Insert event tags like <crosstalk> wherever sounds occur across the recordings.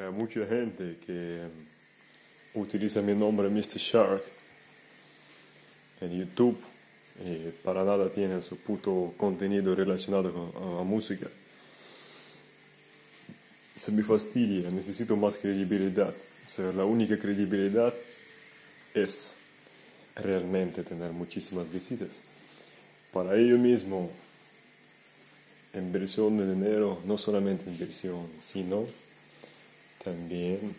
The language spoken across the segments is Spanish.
Hay mucha gente que utiliza mi nombre Mr. Shark en YouTube y para nada tienen su puto contenido relacionado con la música. Se me fastidia, necesito más credibilidad. O sea, la única credibilidad es realmente tener muchísimas visitas. Para ello mismo, inversión de dinero, no solamente inversión, sino también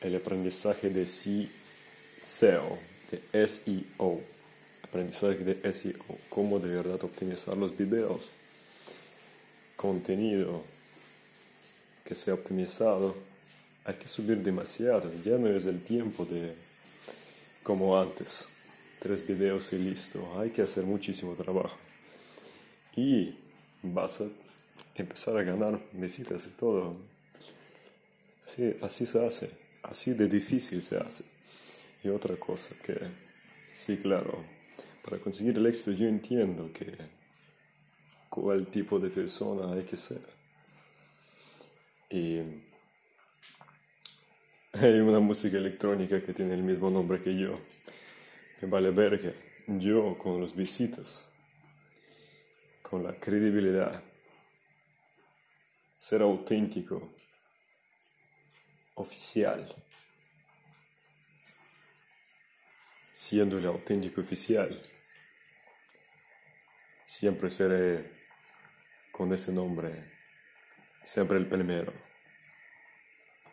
el aprendizaje de SEO, de SEO, aprendizaje de SEO, cómo de verdad optimizar los videos, contenido que sea optimizado, hay que subir demasiado, ya no es el tiempo de como antes, tres videos y listo, hay que hacer muchísimo trabajo. Y vas a empezar a ganar visitas y todo. Así, así se hace, así de difícil se hace. Y otra cosa que, sí, claro, para conseguir el éxito yo entiendo que cuál tipo de persona hay que ser. Y <laughs> hay una música electrónica que tiene el mismo nombre que yo. Me vale verga. Yo con los visitas, con la credibilidad, ser auténtico, oficial. Siendo el auténtico oficial, siempre seré con ese nombre, siempre el primero.